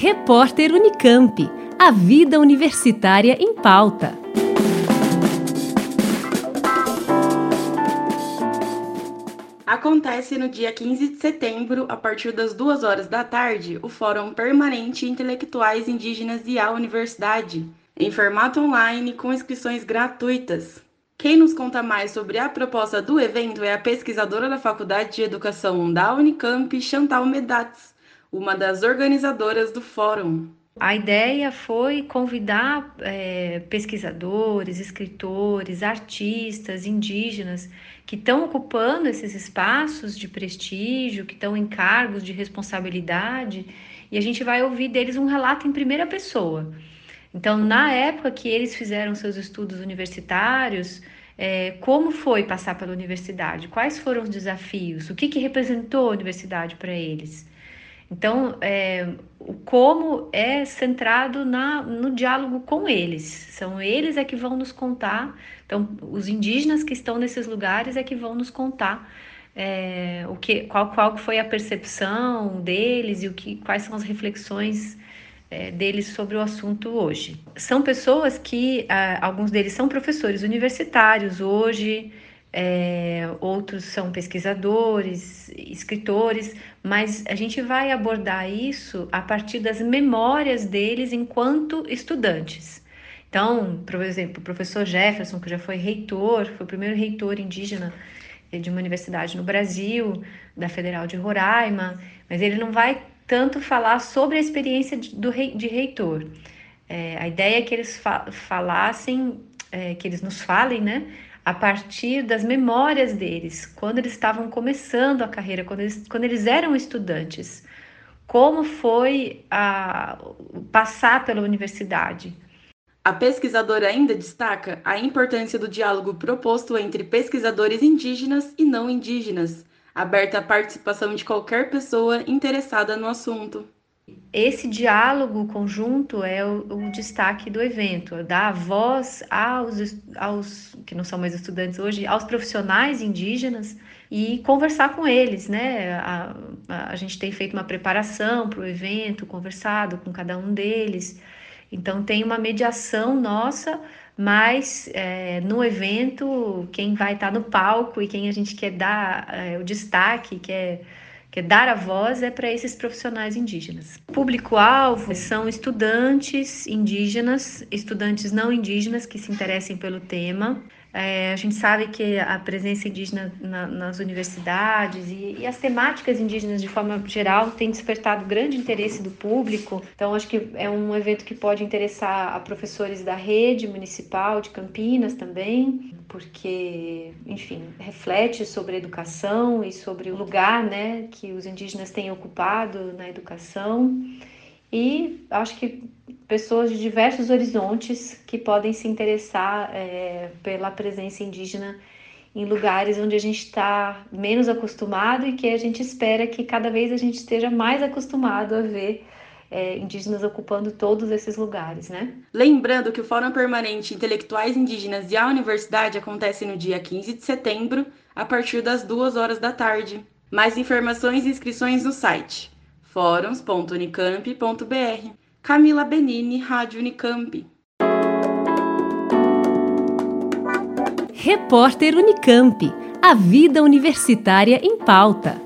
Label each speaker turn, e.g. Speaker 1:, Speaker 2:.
Speaker 1: Repórter Unicamp. A vida universitária em pauta.
Speaker 2: Acontece no dia 15 de setembro, a partir das 2 horas da tarde, o Fórum Permanente Intelectuais Indígenas e a Universidade, em formato online com inscrições gratuitas. Quem nos conta mais sobre a proposta do evento é a pesquisadora da Faculdade de Educação da Unicamp, Chantal Medats, uma das organizadoras do fórum.
Speaker 3: A ideia foi convidar é, pesquisadores, escritores, artistas, indígenas que estão ocupando esses espaços de prestígio, que estão em cargos de responsabilidade, e a gente vai ouvir deles um relato em primeira pessoa. Então, na época que eles fizeram seus estudos universitários, é, como foi passar pela universidade? Quais foram os desafios? O que, que representou a universidade para eles? Então, é, o como é centrado na, no diálogo com eles. São eles é que vão nos contar. Então, os indígenas que estão nesses lugares é que vão nos contar é, o que, qual, qual foi a percepção deles e o que, quais são as reflexões é, deles sobre o assunto hoje. São pessoas que, ah, alguns deles são professores universitários hoje, é, outros são pesquisadores, escritores, mas a gente vai abordar isso a partir das memórias deles enquanto estudantes. Então, por exemplo, o professor Jefferson, que já foi reitor, foi o primeiro reitor indígena de uma universidade no Brasil, da Federal de Roraima, mas ele não vai tanto falar sobre a experiência de, do rei, de reitor. É, a ideia é que eles fa falassem, é, que eles nos falem, né, a partir das memórias deles, quando eles estavam começando a carreira, quando eles, quando eles eram estudantes. Como foi a, passar pela universidade?
Speaker 2: A pesquisadora ainda destaca a importância do diálogo proposto entre pesquisadores indígenas e não indígenas, aberta à participação de qualquer pessoa interessada no assunto.
Speaker 3: Esse diálogo conjunto é o, o destaque do evento, dar voz aos, aos que não são mais estudantes hoje, aos profissionais indígenas e conversar com eles, né? A, a, a gente tem feito uma preparação para o evento, conversado com cada um deles. Então tem uma mediação nossa mas é, no evento, quem vai estar no palco e quem a gente quer dar é, o destaque, quer, quer dar a voz, é para esses profissionais indígenas. Público-alvo são estudantes indígenas, estudantes não indígenas que se interessem pelo tema. É, a gente sabe que a presença indígena na, nas universidades e, e, as temáticas indígenas de forma geral tem despertado grande interesse do público. Então, acho que é um evento que pode interessar a professores da rede municipal de Campinas também, porque, enfim, reflete sobre a educação e sobre o lugar né, que os indígenas têm ocupado na educação. E acho que pessoas de diversos horizontes que podem se interessar é, pela presença indígena em lugares onde a gente está menos acostumado e que a gente espera que cada vez a gente esteja mais acostumado a ver é, indígenas ocupando todos esses lugares, né?
Speaker 2: Lembrando que o Fórum Permanente Intelectuais Indígenas e a Universidade acontece no dia 15 de setembro, a partir das 2 horas da tarde. Mais informações e inscrições no site fóruns.unicamp.br. Camila Benini, Rádio Unicamp.
Speaker 1: Repórter Unicamp. A vida universitária em pauta.